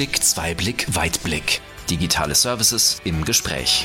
Einblick, Zweiblick, Weitblick. Digitale Services im Gespräch.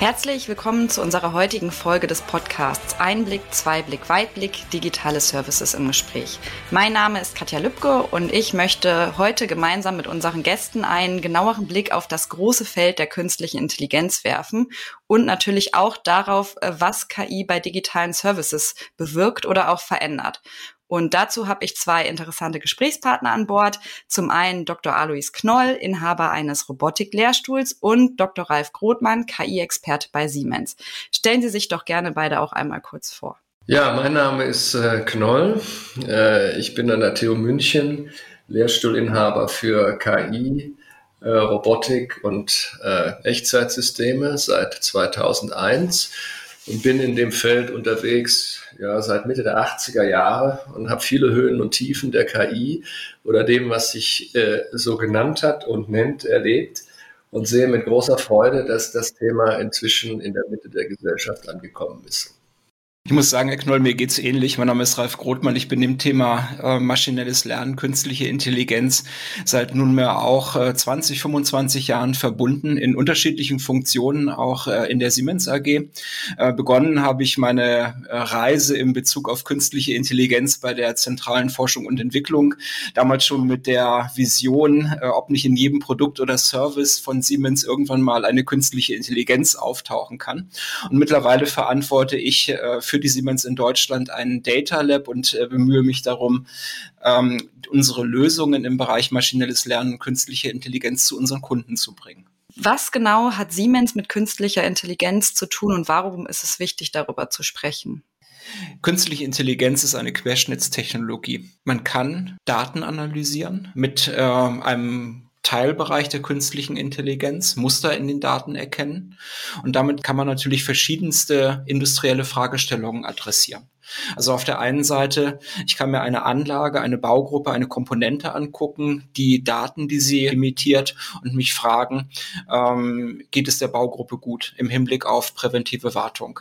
Herzlich willkommen zu unserer heutigen Folge des Podcasts Einblick, Zweiblick, Weitblick, digitale Services im Gespräch. Mein Name ist Katja Lübke und ich möchte heute gemeinsam mit unseren Gästen einen genaueren Blick auf das große Feld der künstlichen Intelligenz werfen und natürlich auch darauf, äh, was KI bei digitalen Services bewirkt oder auch verändert. Und dazu habe ich zwei interessante Gesprächspartner an Bord. Zum einen Dr. Alois Knoll, Inhaber eines Robotik-Lehrstuhls und Dr. Ralf Grothmann, KI-Experte bei Siemens. Stellen Sie sich doch gerne beide auch einmal kurz vor. Ja, mein Name ist äh, Knoll. Äh, ich bin an der TU München Lehrstuhlinhaber für KI, äh, Robotik und äh, Echtzeitsysteme seit 2001 und bin in dem Feld unterwegs ja, seit Mitte der 80er Jahre und habe viele Höhen und Tiefen der KI oder dem, was sich äh, so genannt hat und nennt, erlebt und sehe mit großer Freude, dass das Thema inzwischen in der Mitte der Gesellschaft angekommen ist. Ich muss sagen, Herr Knoll, mir geht's ähnlich. Mein Name ist Ralf Grothmann. Ich bin dem Thema äh, maschinelles Lernen, künstliche Intelligenz seit nunmehr auch äh, 20, 25 Jahren verbunden, in unterschiedlichen Funktionen, auch äh, in der Siemens AG. Äh, begonnen habe ich meine äh, Reise in Bezug auf künstliche Intelligenz bei der zentralen Forschung und Entwicklung. Damals schon mit der Vision, äh, ob nicht in jedem Produkt oder Service von Siemens irgendwann mal eine künstliche Intelligenz auftauchen kann. Und mittlerweile verantworte ich für für die Siemens in Deutschland ein Data Lab und äh, bemühe mich darum, ähm, unsere Lösungen im Bereich maschinelles Lernen und künstliche Intelligenz zu unseren Kunden zu bringen. Was genau hat Siemens mit künstlicher Intelligenz zu tun und warum ist es wichtig, darüber zu sprechen? Künstliche Intelligenz ist eine Querschnittstechnologie. Man kann Daten analysieren mit äh, einem Teilbereich der künstlichen Intelligenz, Muster in den Daten erkennen. Und damit kann man natürlich verschiedenste industrielle Fragestellungen adressieren. Also auf der einen Seite, ich kann mir eine Anlage, eine Baugruppe, eine Komponente angucken, die Daten, die sie imitiert und mich fragen, ähm, geht es der Baugruppe gut im Hinblick auf präventive Wartung?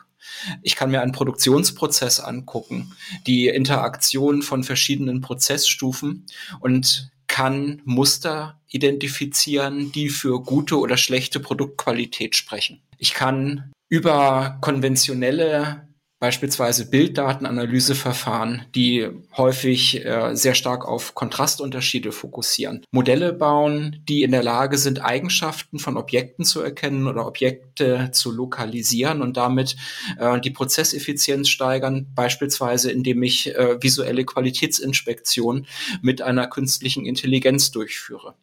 Ich kann mir einen Produktionsprozess angucken, die Interaktion von verschiedenen Prozessstufen und kann Muster identifizieren, die für gute oder schlechte Produktqualität sprechen. Ich kann über konventionelle beispielsweise Bilddatenanalyseverfahren, die häufig äh, sehr stark auf Kontrastunterschiede fokussieren. Modelle bauen, die in der Lage sind, Eigenschaften von Objekten zu erkennen oder Objekte zu lokalisieren und damit äh, die Prozesseffizienz steigern, beispielsweise indem ich äh, visuelle Qualitätsinspektion mit einer künstlichen Intelligenz durchführe.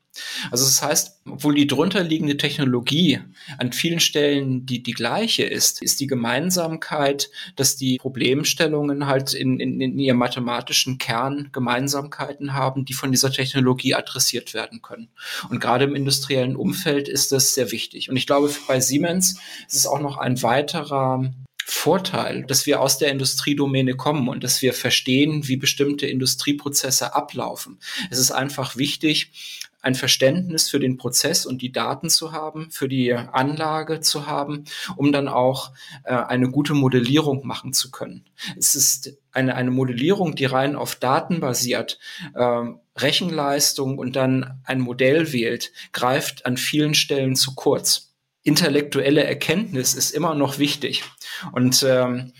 Also das heißt, obwohl die drunterliegende Technologie an vielen Stellen die, die gleiche ist, ist die Gemeinsamkeit, dass die Problemstellungen halt in, in, in ihrem mathematischen Kern Gemeinsamkeiten haben, die von dieser Technologie adressiert werden können. Und gerade im industriellen Umfeld ist das sehr wichtig. Und ich glaube, bei Siemens ist es auch noch ein weiterer Vorteil, dass wir aus der Industriedomäne kommen und dass wir verstehen, wie bestimmte Industrieprozesse ablaufen. Es ist einfach wichtig, ein Verständnis für den Prozess und die Daten zu haben, für die Anlage zu haben, um dann auch äh, eine gute Modellierung machen zu können. Es ist eine, eine Modellierung, die rein auf Daten basiert, äh, Rechenleistung und dann ein Modell wählt, greift an vielen Stellen zu kurz. Intellektuelle Erkenntnis ist immer noch wichtig. Und ähm,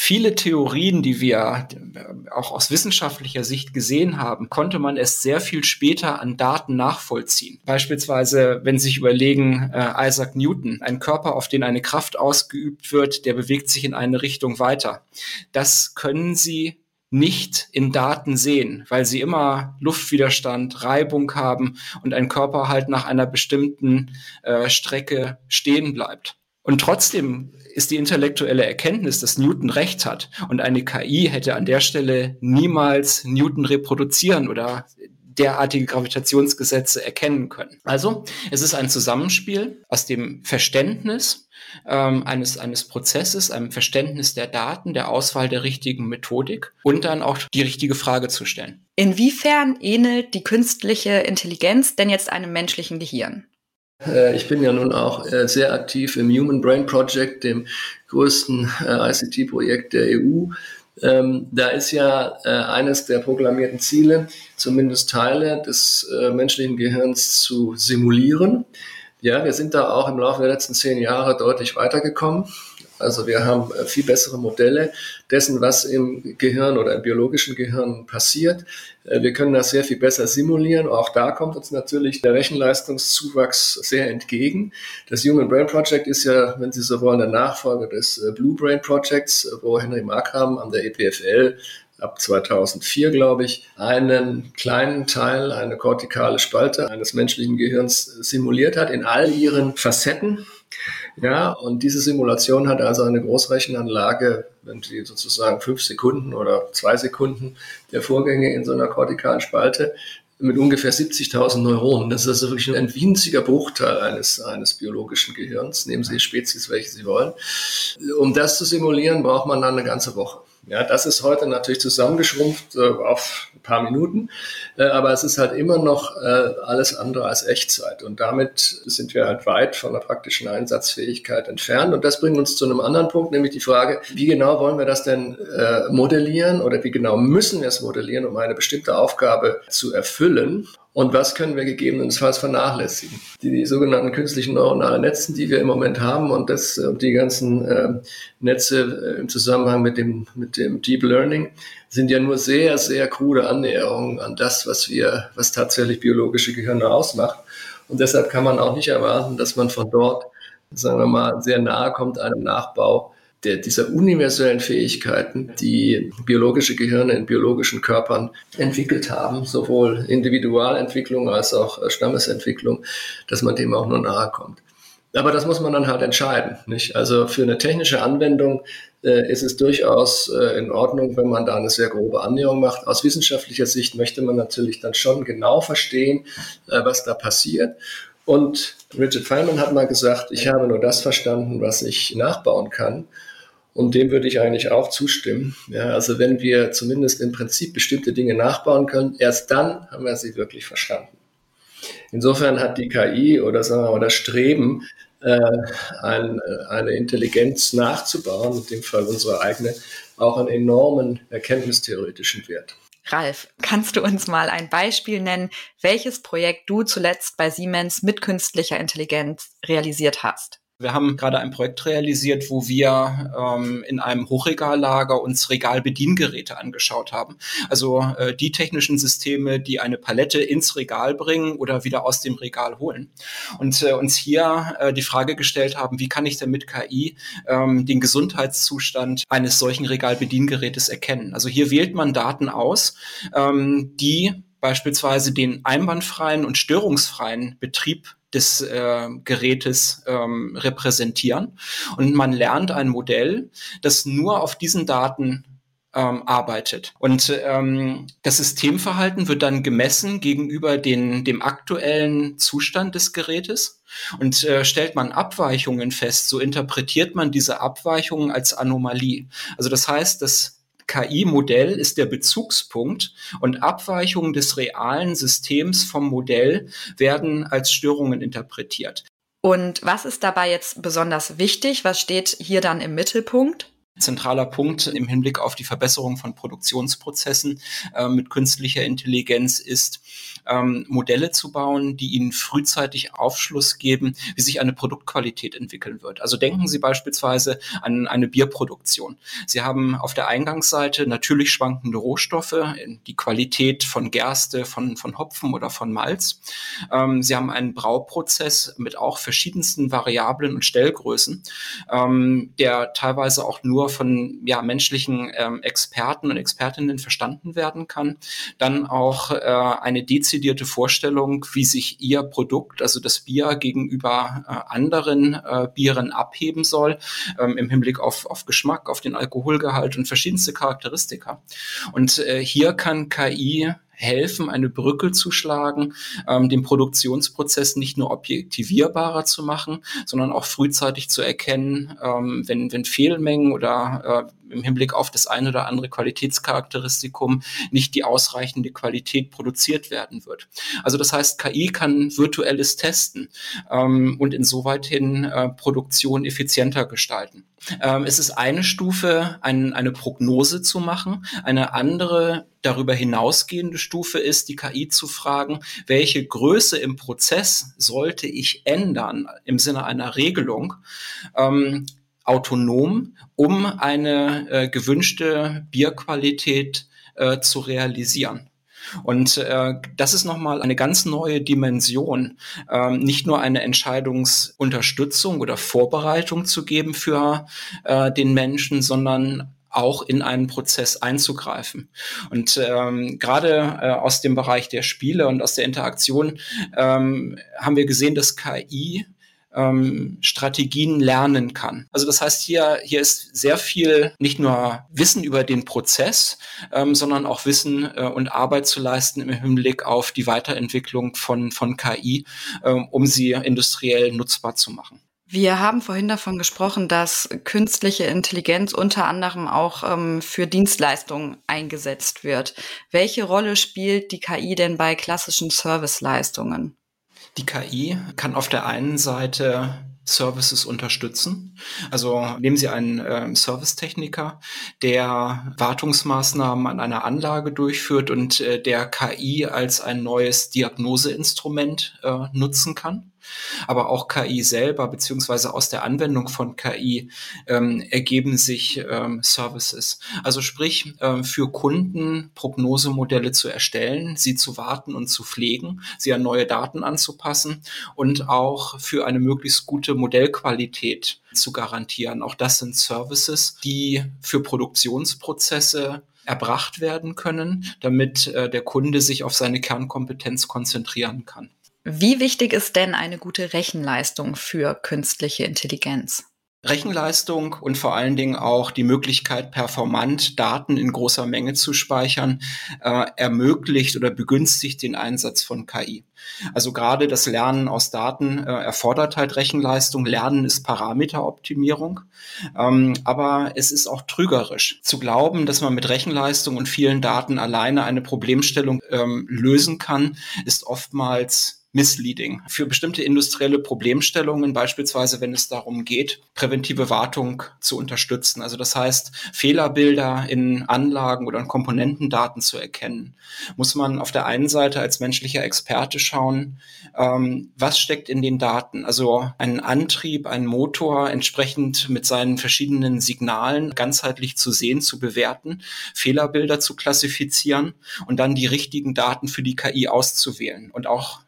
Viele Theorien, die wir auch aus wissenschaftlicher Sicht gesehen haben, konnte man erst sehr viel später an Daten nachvollziehen. Beispielsweise, wenn Sie sich überlegen, äh, Isaac Newton, ein Körper, auf den eine Kraft ausgeübt wird, der bewegt sich in eine Richtung weiter. Das können Sie nicht in Daten sehen, weil sie immer Luftwiderstand, Reibung haben und ein Körper halt nach einer bestimmten äh, Strecke stehen bleibt. Und trotzdem ist die intellektuelle Erkenntnis, dass Newton recht hat und eine KI hätte an der Stelle niemals Newton reproduzieren oder derartige Gravitationsgesetze erkennen können. Also es ist ein Zusammenspiel aus dem Verständnis ähm, eines, eines Prozesses, einem Verständnis der Daten, der Auswahl der richtigen Methodik und dann auch die richtige Frage zu stellen. Inwiefern ähnelt die künstliche Intelligenz denn jetzt einem menschlichen Gehirn? Äh, ich bin ja nun auch äh, sehr aktiv im Human Brain Project, dem größten äh, ICT-Projekt der EU. Ähm, da ist ja äh, eines der proklamierten Ziele, zumindest Teile des äh, menschlichen Gehirns zu simulieren. Ja, wir sind da auch im Laufe der letzten zehn Jahre deutlich weitergekommen. Also wir haben äh, viel bessere Modelle dessen, was im Gehirn oder im biologischen Gehirn passiert. Äh, wir können das sehr viel besser simulieren. Auch da kommt uns natürlich der Rechenleistungszuwachs sehr entgegen. Das Human Brain Project ist ja, wenn Sie so wollen, der Nachfolger des äh, Blue Brain Projects, wo Henry Markram an der EPFL ab 2004, glaube ich, einen kleinen Teil, eine kortikale Spalte eines menschlichen Gehirns simuliert hat in all ihren Facetten. Ja, und diese Simulation hat also eine Großrechenanlage, wenn Sie sozusagen fünf Sekunden oder zwei Sekunden der Vorgänge in so einer kortikalen Spalte mit ungefähr 70.000 Neuronen. Das ist also wirklich ein winziger Bruchteil eines, eines biologischen Gehirns. Nehmen Sie Spezies, welche Sie wollen. Um das zu simulieren, braucht man dann eine ganze Woche. Ja, das ist heute natürlich zusammengeschrumpft äh, auf ein paar Minuten, äh, aber es ist halt immer noch äh, alles andere als Echtzeit. Und damit sind wir halt weit von der praktischen Einsatzfähigkeit entfernt. Und das bringt uns zu einem anderen Punkt, nämlich die Frage, wie genau wollen wir das denn äh, modellieren oder wie genau müssen wir es modellieren, um eine bestimmte Aufgabe zu erfüllen? Und was können wir gegebenenfalls vernachlässigen? Die, die sogenannten künstlichen neuronalen Netzen, die wir im Moment haben und das, äh, die ganzen äh, Netze äh, im Zusammenhang mit dem, mit dem Deep Learning sind ja nur sehr, sehr krude Annäherungen an das, was wir, was tatsächlich biologische Gehirne ausmacht. Und deshalb kann man auch nicht erwarten, dass man von dort, sagen wir mal, sehr nahe kommt einem Nachbau der, dieser universellen Fähigkeiten, die biologische Gehirne in biologischen Körpern entwickelt haben, sowohl Individualentwicklung als auch äh, Stammesentwicklung, dass man dem auch nur nahe kommt. Aber das muss man dann halt entscheiden. Nicht? Also für eine technische Anwendung äh, ist es durchaus äh, in Ordnung, wenn man da eine sehr grobe Annäherung macht. Aus wissenschaftlicher Sicht möchte man natürlich dann schon genau verstehen, äh, was da passiert. Und Richard Feynman hat mal gesagt, ich habe nur das verstanden, was ich nachbauen kann. Und dem würde ich eigentlich auch zustimmen. Ja, also wenn wir zumindest im Prinzip bestimmte Dinge nachbauen können, erst dann haben wir sie wirklich verstanden. Insofern hat die KI oder sagen wir mal das Streben, äh, ein, äh, eine Intelligenz nachzubauen, in dem Fall unsere eigene, auch einen enormen erkenntnistheoretischen Wert. Ralf, kannst du uns mal ein Beispiel nennen, welches Projekt du zuletzt bei Siemens mit künstlicher Intelligenz realisiert hast? Wir haben gerade ein Projekt realisiert, wo wir ähm, in einem Hochregallager uns Regalbediengeräte angeschaut haben. Also äh, die technischen Systeme, die eine Palette ins Regal bringen oder wieder aus dem Regal holen. Und äh, uns hier äh, die Frage gestellt haben, wie kann ich denn mit KI ähm, den Gesundheitszustand eines solchen Regalbediengerätes erkennen? Also hier wählt man Daten aus, ähm, die beispielsweise den einwandfreien und störungsfreien Betrieb des äh, Gerätes ähm, repräsentieren. Und man lernt ein Modell, das nur auf diesen Daten ähm, arbeitet. Und ähm, das Systemverhalten wird dann gemessen gegenüber den, dem aktuellen Zustand des Gerätes. Und äh, stellt man Abweichungen fest, so interpretiert man diese Abweichungen als Anomalie. Also das heißt, dass KI-Modell ist der Bezugspunkt und Abweichungen des realen Systems vom Modell werden als Störungen interpretiert. Und was ist dabei jetzt besonders wichtig? Was steht hier dann im Mittelpunkt? zentraler Punkt im Hinblick auf die Verbesserung von Produktionsprozessen äh, mit künstlicher Intelligenz ist, ähm, Modelle zu bauen, die Ihnen frühzeitig Aufschluss geben, wie sich eine Produktqualität entwickeln wird. Also denken Sie beispielsweise an eine Bierproduktion. Sie haben auf der Eingangsseite natürlich schwankende Rohstoffe, die Qualität von Gerste, von, von Hopfen oder von Malz. Ähm, Sie haben einen Brauprozess mit auch verschiedensten Variablen und Stellgrößen, ähm, der teilweise auch nur von ja, menschlichen ähm, Experten und Expertinnen verstanden werden kann. Dann auch äh, eine dezidierte dezidierte Vorstellung, wie sich ihr Produkt, also das Bier, gegenüber äh, anderen äh, Bieren abheben soll, ähm, im Hinblick auf, auf Geschmack, auf den Alkoholgehalt und verschiedenste Charakteristika. Und äh, hier kann KI helfen, eine Brücke zu schlagen, ähm, den Produktionsprozess nicht nur objektivierbarer zu machen, sondern auch frühzeitig zu erkennen, ähm, wenn, wenn Fehlmengen oder äh, im Hinblick auf das eine oder andere Qualitätscharakteristikum nicht die ausreichende Qualität produziert werden wird. Also das heißt, KI kann virtuelles Testen ähm, und insoweit hin äh, Produktion effizienter gestalten. Ähm, es ist eine Stufe, ein, eine Prognose zu machen. Eine andere darüber hinausgehende Stufe ist, die KI zu fragen, welche Größe im Prozess sollte ich ändern im Sinne einer Regelung, ähm, autonom, um eine äh, gewünschte Bierqualität äh, zu realisieren. Und äh, das ist nochmal eine ganz neue Dimension, ähm, nicht nur eine Entscheidungsunterstützung oder Vorbereitung zu geben für äh, den Menschen, sondern auch in einen Prozess einzugreifen. Und ähm, gerade äh, aus dem Bereich der Spiele und aus der Interaktion ähm, haben wir gesehen, dass KI ähm, Strategien lernen kann. Also das heißt, hier, hier ist sehr viel nicht nur Wissen über den Prozess, ähm, sondern auch Wissen äh, und Arbeit zu leisten im Hinblick auf die Weiterentwicklung von, von KI, ähm, um sie industriell nutzbar zu machen. Wir haben vorhin davon gesprochen, dass künstliche Intelligenz unter anderem auch ähm, für Dienstleistungen eingesetzt wird. Welche Rolle spielt die KI denn bei klassischen Serviceleistungen? Die KI kann auf der einen Seite Services unterstützen. Also nehmen Sie einen äh, Servicetechniker, der Wartungsmaßnahmen an einer Anlage durchführt und äh, der KI als ein neues Diagnoseinstrument äh, nutzen kann aber auch KI selber beziehungsweise aus der Anwendung von KI ähm, ergeben sich ähm, Services. Also sprich, ähm, für Kunden Prognosemodelle zu erstellen, sie zu warten und zu pflegen, sie an neue Daten anzupassen und auch für eine möglichst gute Modellqualität zu garantieren. Auch das sind Services, die für Produktionsprozesse erbracht werden können, damit äh, der Kunde sich auf seine Kernkompetenz konzentrieren kann. Wie wichtig ist denn eine gute Rechenleistung für künstliche Intelligenz? Rechenleistung und vor allen Dingen auch die Möglichkeit, performant Daten in großer Menge zu speichern, äh, ermöglicht oder begünstigt den Einsatz von KI. Also gerade das Lernen aus Daten äh, erfordert halt Rechenleistung. Lernen ist Parameteroptimierung, ähm, aber es ist auch trügerisch zu glauben, dass man mit Rechenleistung und vielen Daten alleine eine Problemstellung ähm, lösen kann, ist oftmals misleading. Für bestimmte industrielle Problemstellungen, beispielsweise wenn es darum geht, präventive Wartung zu unterstützen. Also das heißt, Fehlerbilder in Anlagen oder in Komponentendaten zu erkennen, muss man auf der einen Seite als menschlicher Experte schauen, ähm, was steckt in den Daten. Also einen Antrieb, einen Motor entsprechend mit seinen verschiedenen Signalen ganzheitlich zu sehen, zu bewerten, Fehlerbilder zu klassifizieren und dann die richtigen Daten für die KI auszuwählen und auch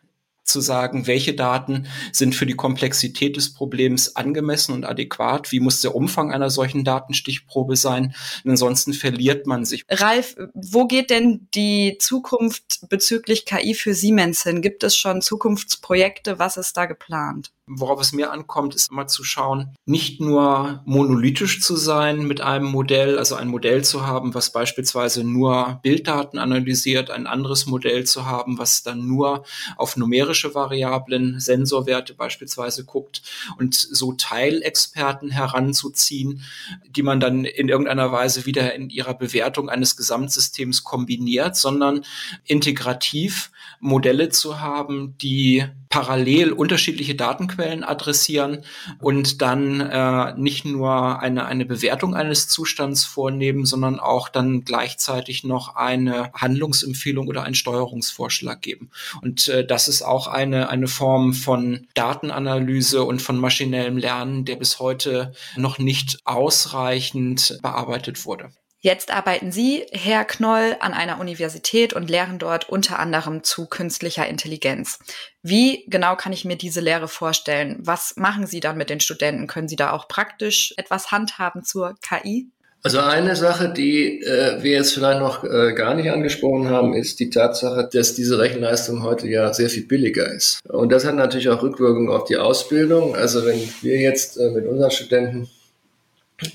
zu sagen, welche Daten sind für die Komplexität des Problems angemessen und adäquat, wie muss der Umfang einer solchen Datenstichprobe sein. Und ansonsten verliert man sich. Ralf, wo geht denn die Zukunft bezüglich KI für Siemens hin? Gibt es schon Zukunftsprojekte? Was ist da geplant? Worauf es mir ankommt, ist immer zu schauen, nicht nur monolithisch zu sein mit einem Modell, also ein Modell zu haben, was beispielsweise nur Bilddaten analysiert, ein anderes Modell zu haben, was dann nur auf numerische Variablen, Sensorwerte beispielsweise guckt und so Teilexperten heranzuziehen, die man dann in irgendeiner Weise wieder in ihrer Bewertung eines Gesamtsystems kombiniert, sondern integrativ Modelle zu haben, die parallel unterschiedliche Datenquellen adressieren und dann äh, nicht nur eine, eine Bewertung eines Zustands vornehmen, sondern auch dann gleichzeitig noch eine Handlungsempfehlung oder einen Steuerungsvorschlag geben. Und äh, das ist auch eine, eine Form von Datenanalyse und von maschinellem Lernen, der bis heute noch nicht ausreichend bearbeitet wurde. Jetzt arbeiten Sie, Herr Knoll, an einer Universität und lehren dort unter anderem zu künstlicher Intelligenz. Wie genau kann ich mir diese Lehre vorstellen? Was machen Sie dann mit den Studenten? Können Sie da auch praktisch etwas handhaben zur KI? Also eine Sache, die äh, wir jetzt vielleicht noch äh, gar nicht angesprochen haben, ist die Tatsache, dass diese Rechenleistung heute ja sehr viel billiger ist. Und das hat natürlich auch Rückwirkungen auf die Ausbildung. Also wenn wir jetzt äh, mit unseren Studenten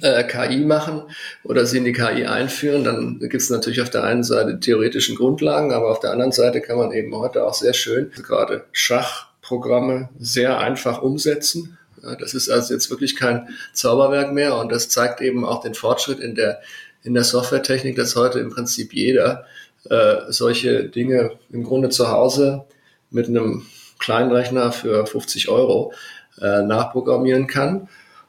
äh, KI machen oder sie in die KI einführen, dann gibt es natürlich auf der einen Seite theoretischen Grundlagen, aber auf der anderen Seite kann man eben heute auch sehr schön gerade Schachprogramme sehr einfach umsetzen. Das ist also jetzt wirklich kein Zauberwerk mehr und das zeigt eben auch den Fortschritt in der, in der Softwaretechnik, dass heute im Prinzip jeder äh, solche Dinge im Grunde zu Hause mit einem kleinen Rechner für 50 Euro äh, nachprogrammieren kann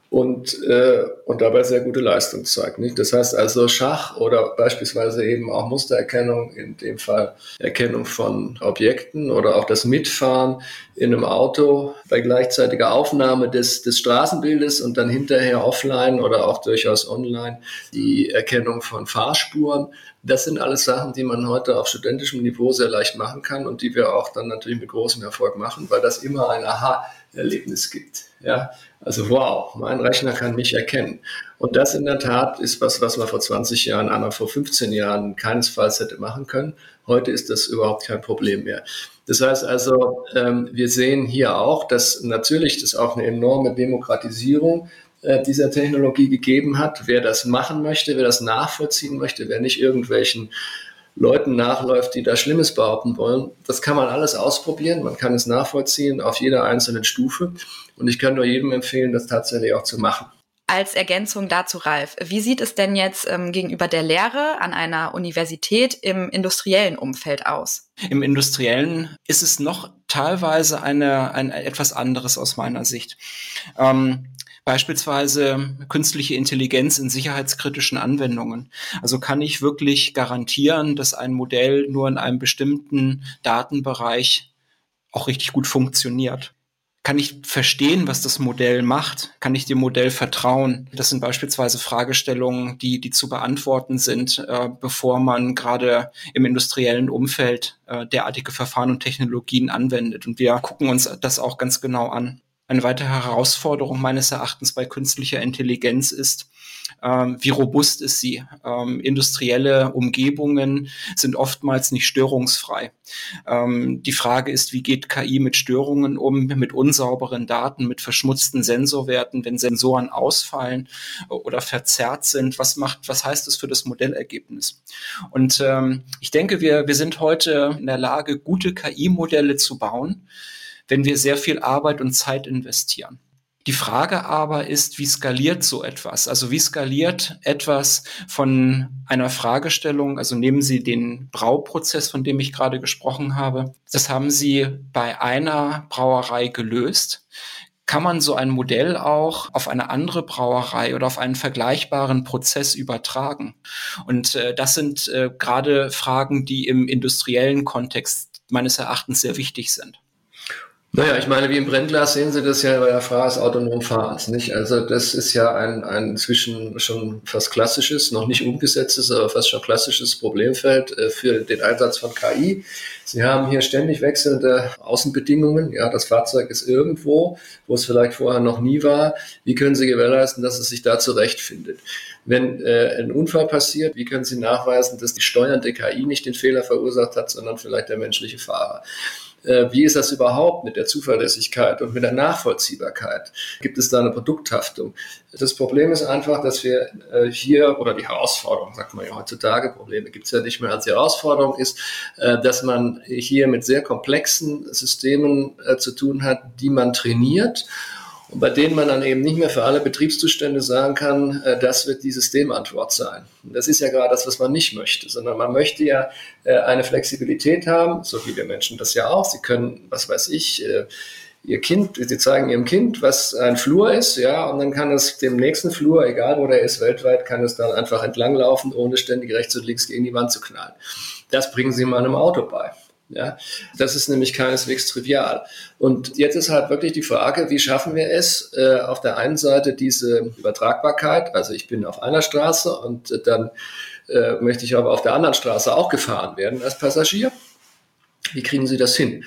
und, äh, und dabei sehr gute Leistung zeigt. Nicht? Das heißt also Schach oder beispielsweise eben auch Mustererkennung, in dem Fall Erkennung von Objekten oder auch das Mitfahren in einem Auto bei gleichzeitiger Aufnahme des, des Straßenbildes und dann hinterher offline oder auch durchaus online die Erkennung von Fahrspuren. Das sind alles Sachen, die man heute auf studentischem Niveau sehr leicht machen kann und die wir auch dann natürlich mit großem Erfolg machen, weil das immer ein Aha-Erlebnis gibt. Ja, also wow, mein Rechner kann mich erkennen. Und das in der Tat ist was, was man vor 20 Jahren, einmal vor 15 Jahren keinesfalls hätte machen können. Heute ist das überhaupt kein Problem mehr. Das heißt also, ähm, wir sehen hier auch, dass natürlich das auch eine enorme Demokratisierung äh, dieser Technologie gegeben hat. Wer das machen möchte, wer das nachvollziehen möchte, wer nicht irgendwelchen Leuten nachläuft, die da Schlimmes behaupten wollen. Das kann man alles ausprobieren. Man kann es nachvollziehen auf jeder einzelnen Stufe. Und ich kann nur jedem empfehlen, das tatsächlich auch zu machen. Als Ergänzung dazu, Ralf, wie sieht es denn jetzt ähm, gegenüber der Lehre an einer Universität im industriellen Umfeld aus? Im industriellen ist es noch teilweise eine, ein etwas anderes aus meiner Sicht. Ähm, beispielsweise künstliche Intelligenz in sicherheitskritischen Anwendungen. Also kann ich wirklich garantieren, dass ein Modell nur in einem bestimmten Datenbereich auch richtig gut funktioniert. Kann ich verstehen, was das Modell macht? Kann ich dem Modell vertrauen? Das sind beispielsweise Fragestellungen, die, die zu beantworten sind, äh, bevor man gerade im industriellen Umfeld äh, derartige Verfahren und Technologien anwendet. Und wir gucken uns das auch ganz genau an. Eine weitere Herausforderung meines Erachtens bei künstlicher Intelligenz ist, ähm, wie robust ist sie? Ähm, industrielle Umgebungen sind oftmals nicht störungsfrei. Ähm, die Frage ist, wie geht KI mit Störungen um, mit unsauberen Daten, mit verschmutzten Sensorwerten, wenn Sensoren ausfallen oder verzerrt sind? Was macht, was heißt das für das Modellergebnis? Und ähm, ich denke, wir, wir sind heute in der Lage, gute KI-Modelle zu bauen wenn wir sehr viel Arbeit und Zeit investieren. Die Frage aber ist, wie skaliert so etwas? Also wie skaliert etwas von einer Fragestellung? Also nehmen Sie den Brauprozess, von dem ich gerade gesprochen habe. Das haben Sie bei einer Brauerei gelöst. Kann man so ein Modell auch auf eine andere Brauerei oder auf einen vergleichbaren Prozess übertragen? Und äh, das sind äh, gerade Fragen, die im industriellen Kontext meines Erachtens sehr wichtig sind. Naja, ich meine, wie im Brennglas sehen Sie das ja bei der Frage des autonomen Fahrens, nicht? Also das ist ja ein, ein inzwischen schon fast klassisches, noch nicht umgesetztes, aber fast schon klassisches Problemfeld äh, für den Einsatz von KI. Sie haben hier ständig wechselnde Außenbedingungen. Ja, das Fahrzeug ist irgendwo, wo es vielleicht vorher noch nie war. Wie können Sie gewährleisten, dass es sich da zurechtfindet? Wenn äh, ein Unfall passiert, wie können Sie nachweisen, dass die steuernde KI nicht den Fehler verursacht hat, sondern vielleicht der menschliche Fahrer? Äh, wie ist das überhaupt mit der Zuverlässigkeit und mit der Nachvollziehbarkeit? Gibt es da eine Produkthaftung? Das Problem ist einfach, dass wir äh, hier, oder die Herausforderung, sagt man ja heutzutage, Probleme gibt es ja nicht mehr als die Herausforderung ist, äh, dass man hier mit sehr komplexen Systemen zu tun hat, die man trainiert bei denen man dann eben nicht mehr für alle Betriebszustände sagen kann, äh, das wird die Systemantwort sein. Und das ist ja gerade das, was man nicht möchte, sondern man möchte ja äh, eine Flexibilität haben, so wie wir Menschen das ja auch. Sie können, was weiß ich, äh, ihr Kind, sie zeigen ihrem Kind, was ein Flur ist, ja, und dann kann es dem nächsten Flur, egal wo der ist, weltweit, kann es dann einfach entlanglaufen, ohne ständig rechts und links gegen die Wand zu knallen. Das bringen sie mal einem Auto bei. Ja, das ist nämlich keineswegs trivial. Und jetzt ist halt wirklich die Frage, wie schaffen wir es, äh, auf der einen Seite diese Übertragbarkeit, also ich bin auf einer Straße und äh, dann äh, möchte ich aber auf der anderen Straße auch gefahren werden als Passagier. Wie kriegen Sie das hin?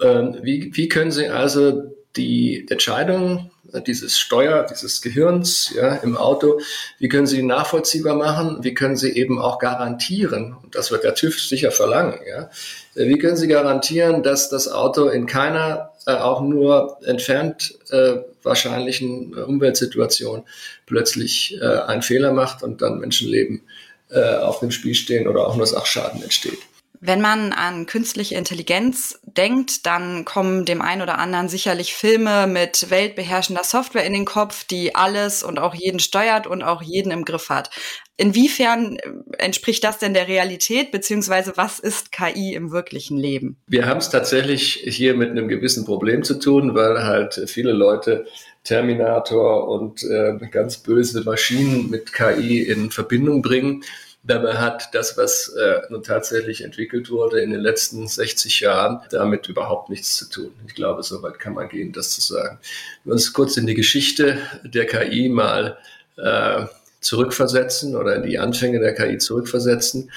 Ähm, wie, wie können Sie also die Entscheidung dieses Steuer, dieses Gehirns ja, im Auto, wie können Sie nachvollziehbar machen? Wie können Sie eben auch garantieren, und das wird der TÜV sicher verlangen, ja, wie können Sie garantieren, dass das Auto in keiner äh, auch nur entfernt äh, wahrscheinlichen Umweltsituation plötzlich äh, einen Fehler macht und dann Menschenleben äh, auf dem Spiel stehen oder auch nur Sachschaden entsteht? Wenn man an künstliche Intelligenz denkt, dann kommen dem einen oder anderen sicherlich Filme mit weltbeherrschender Software in den Kopf, die alles und auch jeden steuert und auch jeden im Griff hat. Inwiefern äh, entspricht das denn der Realität, beziehungsweise was ist KI im wirklichen Leben? Wir haben es tatsächlich hier mit einem gewissen Problem zu tun, weil halt viele Leute Terminator und äh, ganz böse Maschinen mit KI in Verbindung bringen. Dabei hat das, was äh, nun tatsächlich entwickelt wurde in den letzten 60 Jahren, damit überhaupt nichts zu tun. Ich glaube, so weit kann man gehen, das zu sagen. Wenn wir uns kurz in die Geschichte der KI mal äh, zurückversetzen oder in die Anfänge der KI zurückversetzen,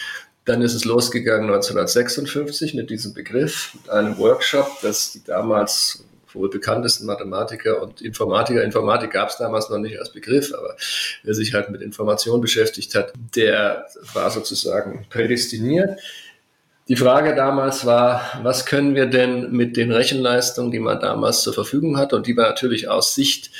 dann ist es losgegangen 1956 mit diesem Begriff, mit einem Workshop, das die damals wohl bekanntesten Mathematiker und Informatiker. Informatik gab es damals noch nicht als Begriff, aber wer sich halt mit Information beschäftigt hat, der war sozusagen prädestiniert. Die Frage damals war, was können wir denn mit den Rechenleistungen, die man damals zur Verfügung hat und die wir natürlich aus Sicht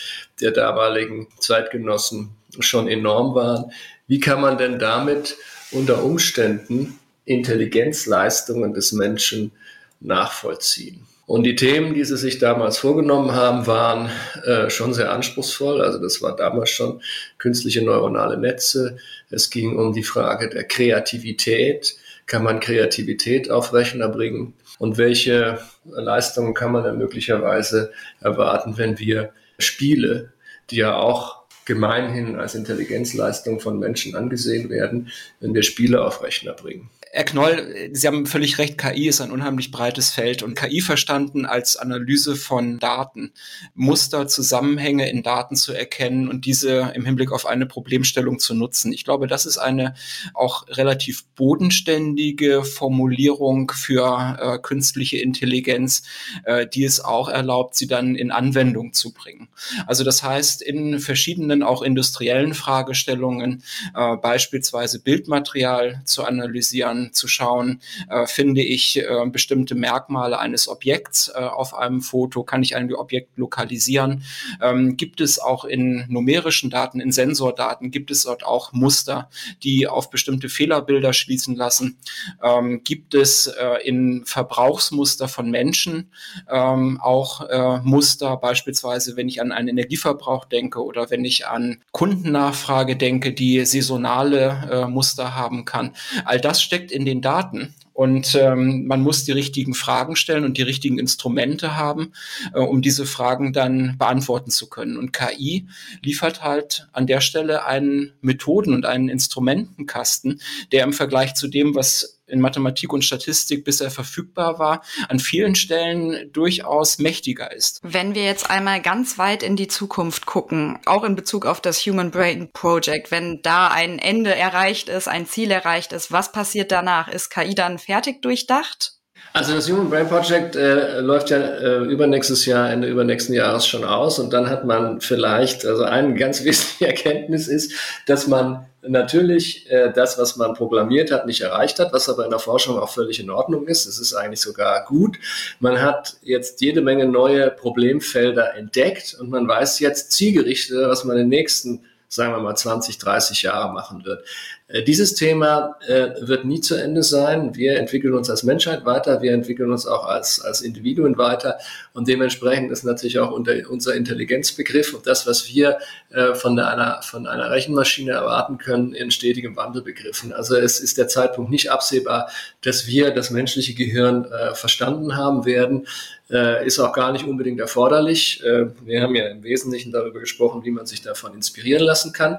der damaligen Zeitgenossen schon enorm waren, wie kann man denn damit unter Umständen Intelligenzleistungen des Menschen nachvollziehen? Und die Themen, die sie sich damals vorgenommen haben, waren äh, schon sehr anspruchsvoll. Also das war damals schon künstliche neuronale Netze. Es ging um die Frage der Kreativität. Kann man Kreativität auf Rechner bringen? Und welche Leistungen kann man dann möglicherweise erwarten, wenn wir Spiele, die ja auch gemeinhin als Intelligenzleistung von Menschen angesehen werden, wenn wir Spiele auf Rechner bringen? Herr Knoll, Sie haben völlig recht, KI ist ein unheimlich breites Feld und KI verstanden als Analyse von Daten, Muster, Zusammenhänge in Daten zu erkennen und diese im Hinblick auf eine Problemstellung zu nutzen. Ich glaube, das ist eine auch relativ bodenständige Formulierung für äh, künstliche Intelligenz, äh, die es auch erlaubt, sie dann in Anwendung zu bringen. Also das heißt, in verschiedenen auch industriellen Fragestellungen, äh, beispielsweise Bildmaterial zu analysieren, anzuschauen, äh, finde ich äh, bestimmte Merkmale eines Objekts äh, auf einem Foto, kann ich ein Objekt lokalisieren, ähm, gibt es auch in numerischen Daten, in Sensordaten, gibt es dort auch Muster, die auf bestimmte Fehlerbilder schließen lassen, ähm, gibt es äh, in Verbrauchsmuster von Menschen ähm, auch äh, Muster, beispielsweise wenn ich an einen Energieverbrauch denke oder wenn ich an Kundennachfrage denke, die saisonale äh, Muster haben kann. All das steckt steckt in den Daten. Und ähm, man muss die richtigen Fragen stellen und die richtigen Instrumente haben, äh, um diese Fragen dann beantworten zu können. Und KI liefert halt an der Stelle einen Methoden- und einen Instrumentenkasten, der im Vergleich zu dem, was in Mathematik und Statistik bisher verfügbar war, an vielen Stellen durchaus mächtiger ist. Wenn wir jetzt einmal ganz weit in die Zukunft gucken, auch in Bezug auf das Human Brain Project, wenn da ein Ende erreicht ist, ein Ziel erreicht ist, was passiert danach? Ist KI dann fertig durchdacht? Also das Human Brain Project äh, läuft ja äh, übernächstes Jahr, Ende übernächsten Jahres schon aus und dann hat man vielleicht, also eine ganz wesentliche Erkenntnis ist, dass man natürlich äh, das, was man programmiert hat, nicht erreicht hat, was aber in der Forschung auch völlig in Ordnung ist. Es ist eigentlich sogar gut. Man hat jetzt jede Menge neue Problemfelder entdeckt und man weiß jetzt zielgerichtet, was man in den nächsten sagen wir mal 20, 30 Jahre machen wird. Äh, dieses Thema äh, wird nie zu Ende sein. Wir entwickeln uns als Menschheit weiter, wir entwickeln uns auch als, als Individuen weiter und dementsprechend ist natürlich auch unser Intelligenzbegriff und das, was wir äh, von, einer, von einer Rechenmaschine erwarten können, in stetigem Wandel begriffen. Also es ist der Zeitpunkt nicht absehbar, dass wir das menschliche Gehirn verstanden haben werden. Äh, ist auch gar nicht unbedingt erforderlich. Äh, wir haben ja im Wesentlichen darüber gesprochen, wie man sich davon inspirieren lassen kann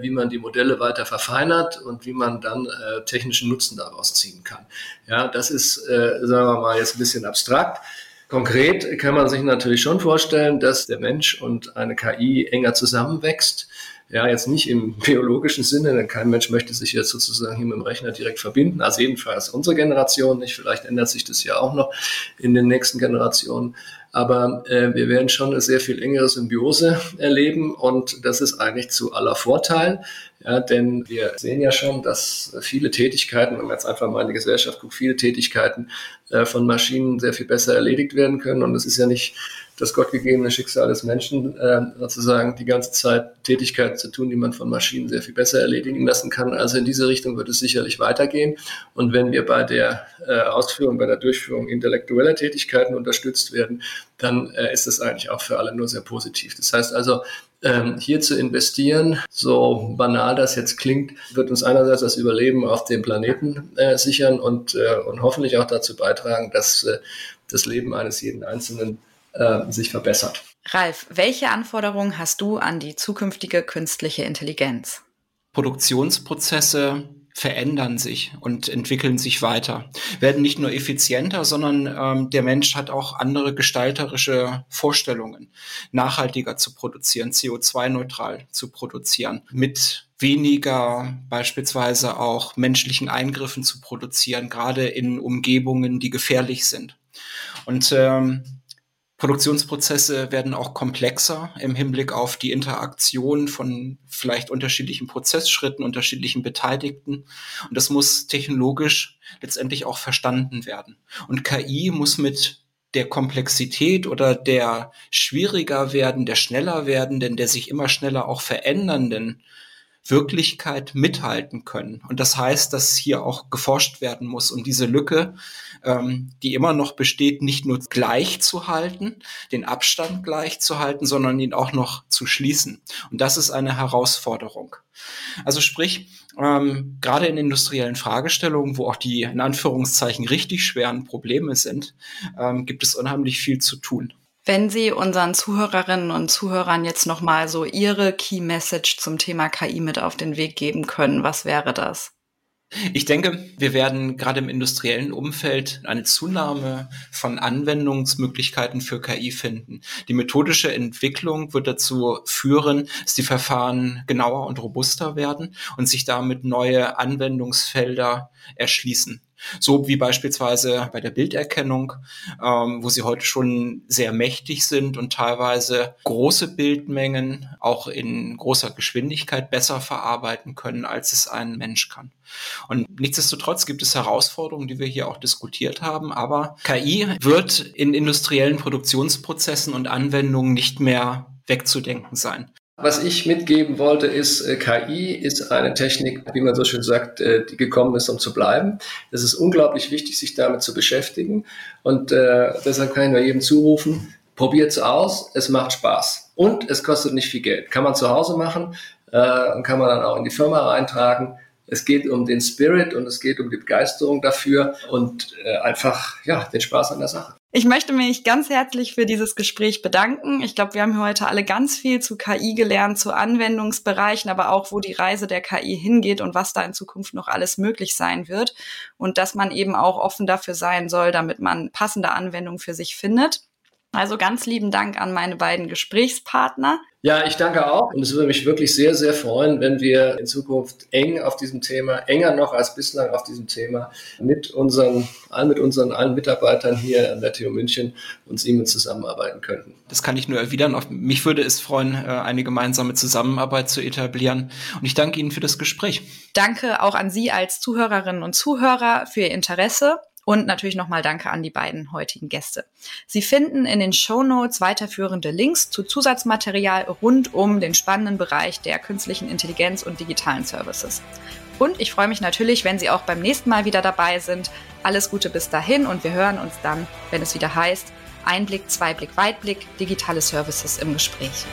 wie man die Modelle weiter verfeinert und wie man dann äh, technischen Nutzen daraus ziehen kann. Ja, das ist, äh, sagen wir mal, jetzt ein bisschen abstrakt. Konkret kann man sich natürlich schon vorstellen, dass der Mensch und eine KI enger zusammenwächst. Ja, jetzt nicht im biologischen Sinne, denn kein Mensch möchte sich jetzt sozusagen hier mit dem Rechner direkt verbinden. Also jedenfalls unsere Generation nicht. Vielleicht ändert sich das ja auch noch in den nächsten Generationen. Aber äh, wir werden schon eine sehr viel engere Symbiose erleben und das ist eigentlich zu aller Vorteil. Ja, denn wir sehen ja schon, dass viele Tätigkeiten, wenn man jetzt einfach mal in die Gesellschaft guckt, viele Tätigkeiten äh, von Maschinen sehr viel besser erledigt werden können. Und es ist ja nicht das gottgegebene Schicksal des Menschen, äh, sozusagen die ganze Zeit Tätigkeiten zu tun, die man von Maschinen sehr viel besser erledigen lassen kann. Also in diese Richtung wird es sicherlich weitergehen. Und wenn wir bei der äh, Ausführung, bei der Durchführung intellektueller Tätigkeiten unterstützt werden, dann äh, ist das eigentlich auch für alle nur sehr positiv. Das heißt also, ähm, hier zu investieren, so banal das jetzt klingt, wird uns einerseits das Überleben auf dem Planeten äh, sichern und, äh, und hoffentlich auch dazu beitragen, dass äh, das Leben eines jeden Einzelnen äh, sich verbessert. Ralf, welche Anforderungen hast du an die zukünftige künstliche Intelligenz? Produktionsprozesse verändern sich und entwickeln sich weiter, werden nicht nur effizienter, sondern ähm, der Mensch hat auch andere gestalterische Vorstellungen, nachhaltiger zu produzieren, CO2-neutral zu produzieren, mit weniger beispielsweise auch menschlichen Eingriffen zu produzieren, gerade in Umgebungen, die gefährlich sind. Und ähm, Produktionsprozesse werden auch komplexer im Hinblick auf die Interaktion von vielleicht unterschiedlichen Prozessschritten, unterschiedlichen Beteiligten. Und das muss technologisch letztendlich auch verstanden werden. Und KI muss mit der Komplexität oder der schwieriger werden, der schneller werdenden, der sich immer schneller auch verändernden Wirklichkeit mithalten können. Und das heißt, dass hier auch geforscht werden muss, um diese Lücke, ähm, die immer noch besteht, nicht nur gleich zu halten, den Abstand gleich zu halten, sondern ihn auch noch zu schließen. Und das ist eine Herausforderung. Also sprich, ähm, gerade in industriellen Fragestellungen, wo auch die in Anführungszeichen richtig schweren Probleme sind, ähm, gibt es unheimlich viel zu tun. Wenn Sie unseren Zuhörerinnen und Zuhörern jetzt nochmal so Ihre Key Message zum Thema KI mit auf den Weg geben können, was wäre das? Ich denke, wir werden gerade im industriellen Umfeld eine Zunahme von Anwendungsmöglichkeiten für KI finden. Die methodische Entwicklung wird dazu führen, dass die Verfahren genauer und robuster werden und sich damit neue Anwendungsfelder erschließen. So wie beispielsweise bei der Bilderkennung, ähm, wo sie heute schon sehr mächtig sind und teilweise große Bildmengen auch in großer Geschwindigkeit besser verarbeiten können, als es ein Mensch kann. Und nichtsdestotrotz gibt es Herausforderungen, die wir hier auch diskutiert haben, aber KI wird in industriellen Produktionsprozessen und Anwendungen nicht mehr wegzudenken sein. Was ich mitgeben wollte, ist, äh, KI ist eine Technik, wie man so schön sagt, äh, die gekommen ist, um zu bleiben. Es ist unglaublich wichtig, sich damit zu beschäftigen. Und äh, deshalb kann ich nur jedem zurufen, probiert es aus, es macht Spaß. Und es kostet nicht viel Geld. Kann man zu Hause machen äh, und kann man dann auch in die Firma reintragen. Es geht um den Spirit und es geht um die Begeisterung dafür und äh, einfach ja, den Spaß an der Sache. Ich möchte mich ganz herzlich für dieses Gespräch bedanken. Ich glaube, wir haben heute alle ganz viel zu KI gelernt, zu Anwendungsbereichen, aber auch, wo die Reise der KI hingeht und was da in Zukunft noch alles möglich sein wird. Und dass man eben auch offen dafür sein soll, damit man passende Anwendungen für sich findet. Also ganz lieben Dank an meine beiden Gesprächspartner. Ja, ich danke auch. Und es würde mich wirklich sehr, sehr freuen, wenn wir in Zukunft eng auf diesem Thema, enger noch als bislang auf diesem Thema, mit unseren, allen mit unseren allen Mitarbeitern hier an der TU München und Siemens zusammenarbeiten könnten. Das kann ich nur erwidern. Mich würde es freuen, äh, eine gemeinsame Zusammenarbeit zu etablieren. Und ich danke Ihnen für das Gespräch. Danke auch an Sie als Zuhörerinnen und Zuhörer für Ihr Interesse. Und natürlich nochmal Danke an die beiden heutigen Gäste. Sie finden in den Show Notes weiterführende Links zu Zusatzmaterial rund um den spannenden Bereich der künstlichen Intelligenz und digitalen Services. Und ich freue mich natürlich, wenn Sie auch beim nächsten Mal wieder dabei sind. Alles Gute bis dahin und wir hören uns dann, wenn es wieder heißt, Einblick, Zweiblick, Weitblick, digitale Services im Gespräch.